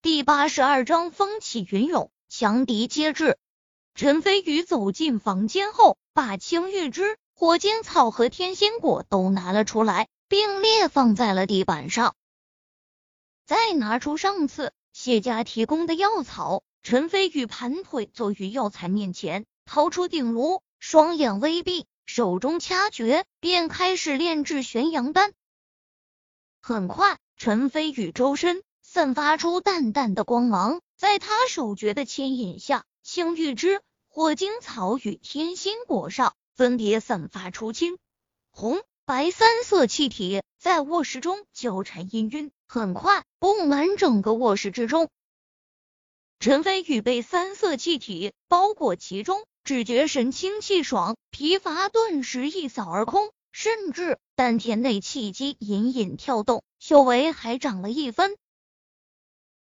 第八十二章风起云涌，强敌皆至。陈飞宇走进房间后，把青玉枝、火晶草和天心果都拿了出来，并列放在了地板上。再拿出上次谢家提供的药草，陈飞宇盘腿坐于药材面前，掏出鼎炉，双眼微闭，手中掐诀，便开始炼制玄阳丹。很快，陈飞宇周身。散发出淡淡的光芒，在他手诀的牵引下，青玉枝、火晶草与天心果上分别散发出青、红、白三色气体，在卧室中交缠氤氲，很快布满整个卧室之中。陈飞宇被三色气体包裹其中，只觉神清气爽，疲乏顿时一扫而空，甚至丹田内气机隐隐跳动，修为还涨了一分。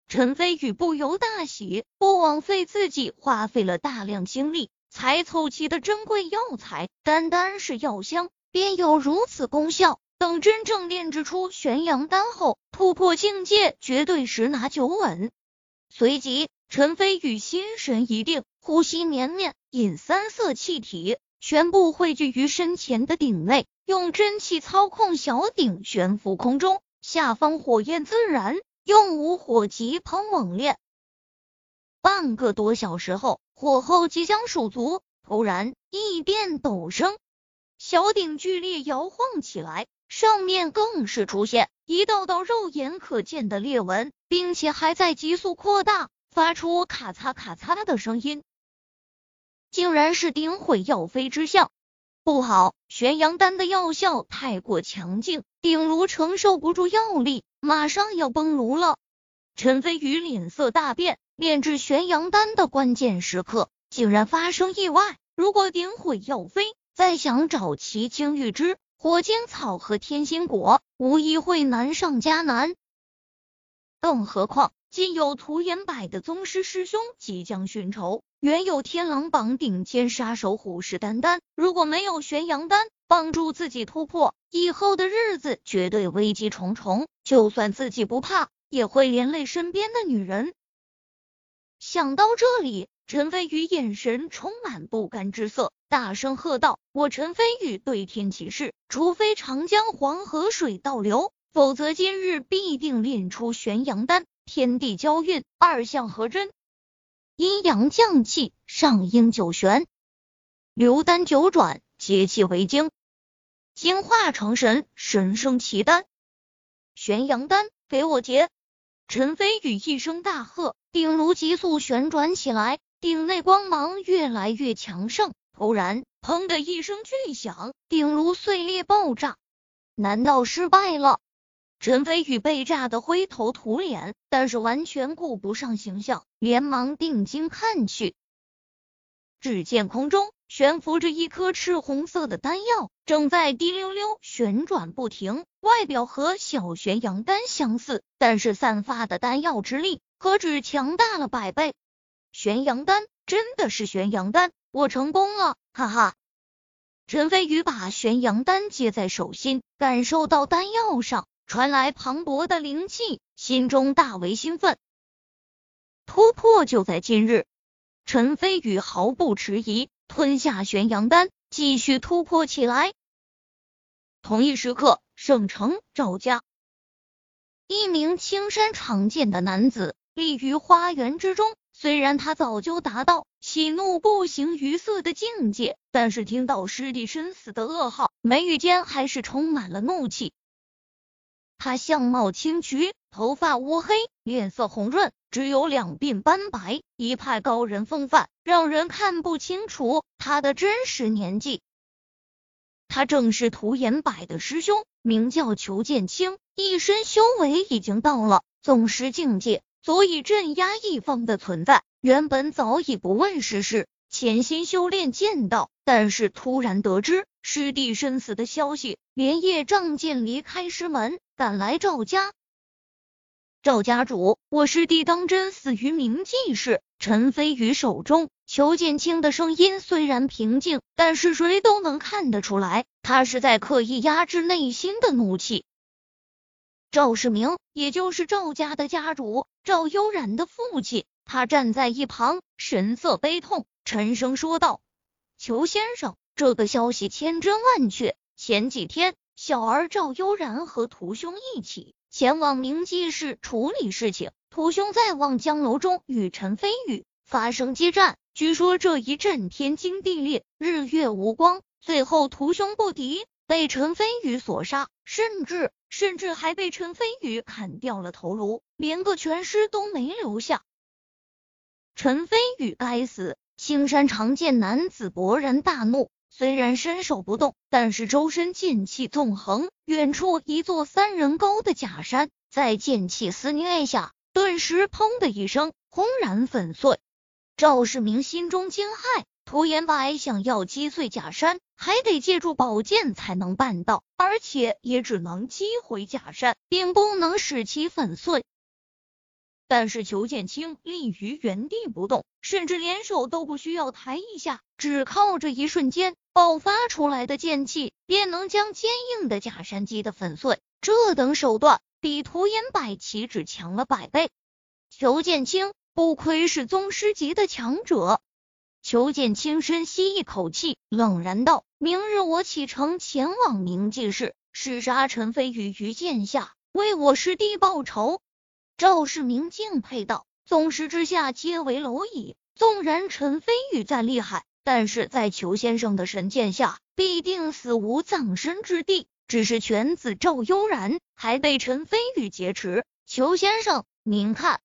陈飞宇不由大喜，不枉费自己花费了大量精力才凑齐的珍贵药材，单单是药香便有如此功效。等真正炼制出玄阳丹后，突破境界绝对十拿九稳。随即，陈飞宇心神一定，呼吸绵绵，引三色气体全部汇聚于身前的鼎内，用真气操控小鼎悬浮空中，下方火焰自燃。用无火急烹猛炼，半个多小时后，火候即将数足，突然异变陡生，小鼎剧烈摇晃起来，上面更是出现一道道肉眼可见的裂纹，并且还在急速扩大，发出咔嚓咔嚓的声音，竟然是鼎毁药飞之象。不好，玄阳丹的药效太过强劲，鼎炉承受不住药力。马上要崩炉了，陈飞宇脸色大变。炼制玄阳丹的关键时刻，竟然发生意外。如果鼎毁药飞，再想找齐青玉枝、火晶草和天心果，无疑会难上加难。更何况，今有涂延柏的宗师师兄即将寻仇，原有天狼榜顶尖杀手虎视眈眈。如果没有玄阳丹，帮助自己突破，以后的日子绝对危机重重。就算自己不怕，也会连累身边的女人。想到这里，陈飞宇眼神充满不甘之色，大声喝道：“我陈飞宇对天起誓，除非长江黄河水倒流，否则今日必定炼出玄阳丹。天地交运，二相合真，阴阳降气，上应九玄，流丹九转，结气为精。”精化成神，神生奇丹，玄阳丹，给我结！陈飞宇一声大喝，鼎炉急速旋转起来，鼎内光芒越来越强盛。突然，砰的一声巨响，鼎炉碎裂爆炸。难道失败了？陈飞宇被炸得灰头土脸，但是完全顾不上形象，连忙定睛看去，只见空中。悬浮着一颗赤红色的丹药，正在滴溜溜旋转不停。外表和小玄阳丹相似，但是散发的丹药之力可只强大了百倍。玄阳丹真的是玄阳丹，我成功了，哈哈！陈飞宇把玄阳丹接在手心，感受到丹药上传来磅礴的灵气，心中大为兴奋。突破就在今日，陈飞宇毫不迟疑。吞下玄阳丹，继续突破起来。同一时刻，圣城赵家，一名青衫长剑的男子立于花园之中。虽然他早就达到喜怒不形于色的境界，但是听到师弟身死的噩耗，眉宇间还是充满了怒气。他相貌清癯，头发乌黑，脸色红润，只有两鬓斑白，一派高人风范。让人看不清楚他的真实年纪。他正是涂延柏的师兄，名叫裘剑清，一身修为已经到了宗师境界，足以镇压一方的存在。原本早已不问世事，潜心修炼剑道，但是突然得知师弟身死的消息，连夜仗剑离开师门，赶来赵家。赵家主，我师弟当真死于明记室？陈飞宇手中，裘剑清的声音虽然平静，但是谁都能看得出来，他是在刻意压制内心的怒气。赵世明，也就是赵家的家主赵悠然的父亲。他站在一旁，神色悲痛，沉声说道：“裘先生，这个消息千真万确。前几天，小儿赵悠然和屠兄一起前往明记市处理事情。屠兄在望江楼中与陈飞宇发生激战，据说这一阵天经地裂，日月无光。最后屠兄不敌，被陈飞宇所杀，甚至甚至还被陈飞宇砍掉了头颅，连个全尸都没留下。”陈飞宇该死！青山常见男子勃然大怒，虽然身手不动，但是周身剑气纵横。远处一座三人高的假山，在剑气肆虐下，顿时砰的一声轰然粉碎。赵世明心中惊骇，涂延白想要击碎假山，还得借助宝剑才能办到，而且也只能击毁假山，并不能使其粉碎。但是裘剑清立于原地不动，甚至连手都不需要抬一下，只靠着一瞬间爆发出来的剑气，便能将坚硬的假山击得粉碎。这等手段比涂延柏岂止强了百倍。裘剑清不愧是宗师级的强者。裘剑清深吸一口气，冷然道：“明日我启程前往明记市，弑杀陈飞宇于剑下，为我师弟报仇。”赵世明敬佩道：“宗师之下皆为蝼蚁，纵然陈飞宇再厉害，但是在裘先生的神剑下，必定死无葬身之地。只是犬子赵悠然还被陈飞宇劫持，裘先生，您看，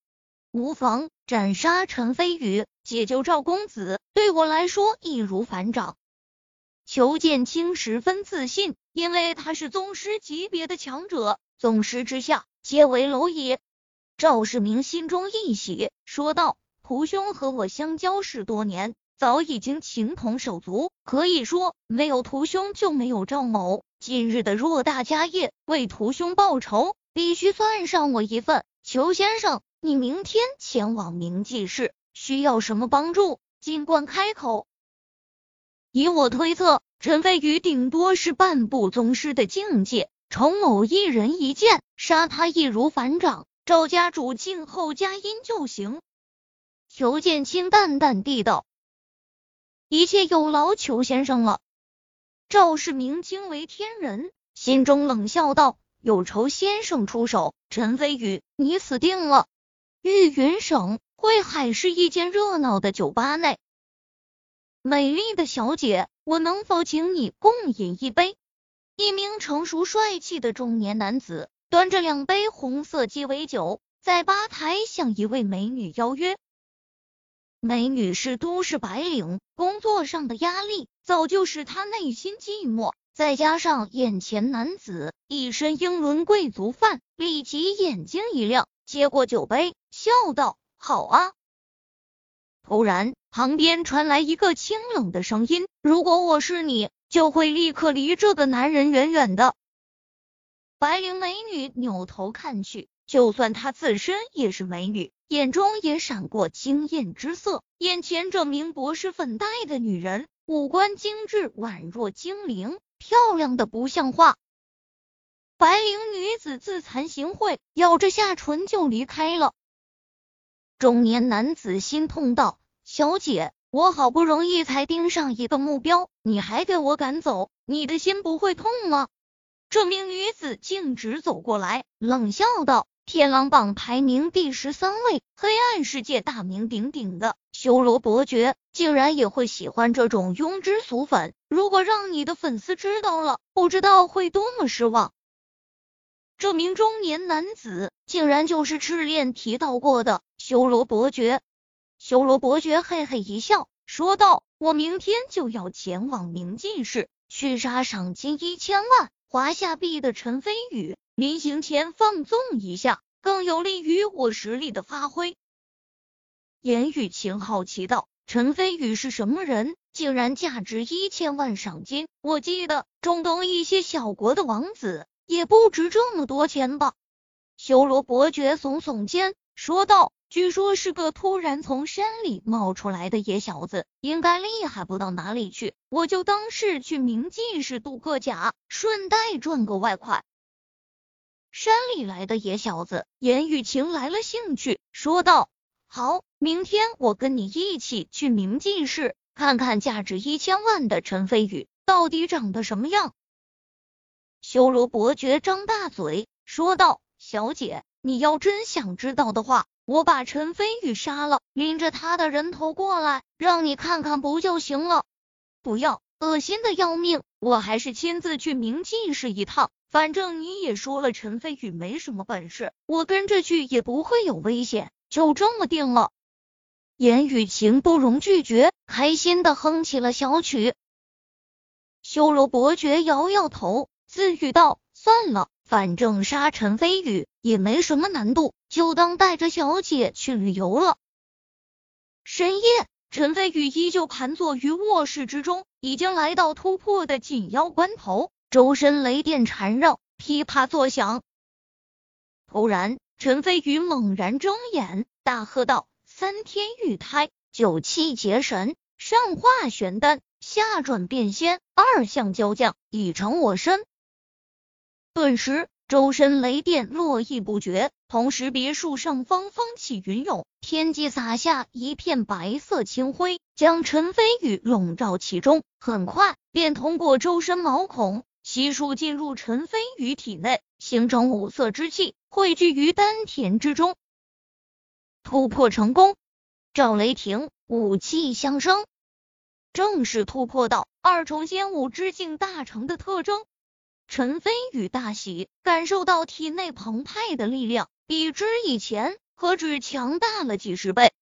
无妨，斩杀陈飞宇，解救赵公子，对我来说易如反掌。”裘剑清十分自信，因为他是宗师级别的强者，宗师之下皆为蝼蚁。赵世明心中一喜，说道：“屠兄和我相交十多年，早已经情同手足，可以说没有屠兄就没有赵某。今日的偌大家业，为屠兄报仇，必须算上我一份。裘先生，你明天前往明记市，需要什么帮助，尽管开口。以我推测，陈飞宇顶多是半步宗师的境界，程某一人一剑杀他，易如反掌。”赵家主静候佳音就行。裘剑清淡淡地道：“一切有劳裘先生了。”赵世明惊为天人，心中冷笑道：“有仇先生出手，陈飞宇，你死定了。”玉云省汇海市一间热闹的酒吧内，美丽的小姐，我能否请你共饮一杯？一名成熟帅气的中年男子。端着两杯红色鸡尾酒，在吧台向一位美女邀约。美女是都市白领，工作上的压力早就使她内心寂寞，再加上眼前男子一身英伦贵族范，立即眼睛一亮，接过酒杯，笑道：“好啊。”突然，旁边传来一个清冷的声音：“如果我是你，就会立刻离这个男人远远的。”白灵美女扭头看去，就算她自身也是美女，眼中也闪过惊艳之色。眼前这名博士粉黛的女人，五官精致，宛若精灵，漂亮的不像话。白灵女子自惭形秽，咬着下唇就离开了。中年男子心痛道：“小姐，我好不容易才盯上一个目标，你还给我赶走，你的心不会痛吗？”这名女子径直走过来，冷笑道：“天狼榜排名第十三位，黑暗世界大名鼎鼎的修罗伯爵，竟然也会喜欢这种庸脂俗粉。如果让你的粉丝知道了，不知道会多么失望。”这名中年男子竟然就是赤练提到过的修罗伯爵。修罗伯爵嘿嘿一笑，说道：“我明天就要前往冥记市，去杀赏金一千万。”华夏币的陈飞宇临行前放纵一下，更有利于我实力的发挥。严雨晴好奇道：“陈飞宇是什么人？竟然价值一千万赏金？我记得中东一些小国的王子也不值这么多钱吧？”修罗伯爵耸耸肩，说道。据说是个突然从山里冒出来的野小子，应该厉害不到哪里去。我就当是去明记市度个假，顺带赚个外快。山里来的野小子，严雨晴来了兴趣，说道：“好，明天我跟你一起去明记市，看看价值一千万的陈飞宇到底长得什么样。”修罗伯爵张大嘴说道：“小姐，你要真想知道的话，我把陈飞宇杀了，拎着他的人头过来，让你看看不就行了？不要，恶心的要命！我还是亲自去明记市一趟。”反正你也说了，陈飞宇没什么本事，我跟着去也不会有危险，就这么定了。言雨晴不容拒绝，开心的哼起了小曲。修罗伯爵摇摇头，自语道：“算了，反正杀陈飞宇也没什么难度，就当带着小姐去旅游了。”深夜，陈飞宇依旧盘坐于卧室之中，已经来到突破的紧要关头。周身雷电缠绕，噼啪作响。突然，陈飞宇猛然睁眼，大喝道：“三天玉胎，九气结神，上化玄丹，下转变仙，二相交降，已成我身。”顿时，周身雷电络绎不绝，同时别墅上方风起云涌，天际洒下一片白色清辉，将陈飞宇笼罩其中。很快，便通过周身毛孔。悉数进入陈飞宇体内，形成五色之气，汇聚于丹田之中。突破成功，赵雷霆武气相生，正是突破到二重仙武之境大成的特征。陈飞宇大喜，感受到体内澎湃的力量，比之以前何止强大了几十倍。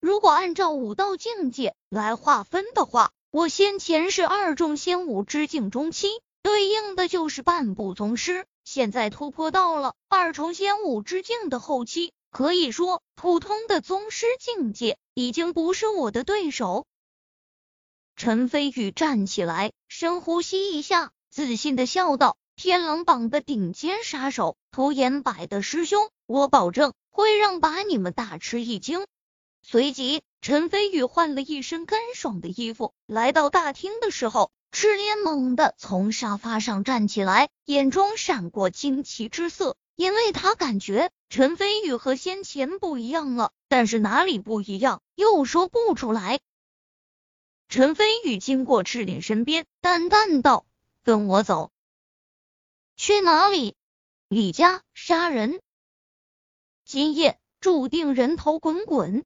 如果按照武道境界来划分的话，我先前是二重仙武之境中期。对应的就是半步宗师，现在突破到了二重仙武之境的后期，可以说普通的宗师境界已经不是我的对手。陈飞宇站起来，深呼吸一下，自信的笑道：“天狼榜的顶尖杀手，涂延柏的师兄，我保证会让把你们大吃一惊。”随即，陈飞宇换了一身干爽的衣服，来到大厅的时候。赤莲猛地从沙发上站起来，眼中闪过惊奇之色，因为他感觉陈飞宇和先前不一样了，但是哪里不一样又说不出来。陈飞宇经过赤莲身边，淡淡道：“跟我走，去哪里？李家杀人，今夜注定人头滚滚。”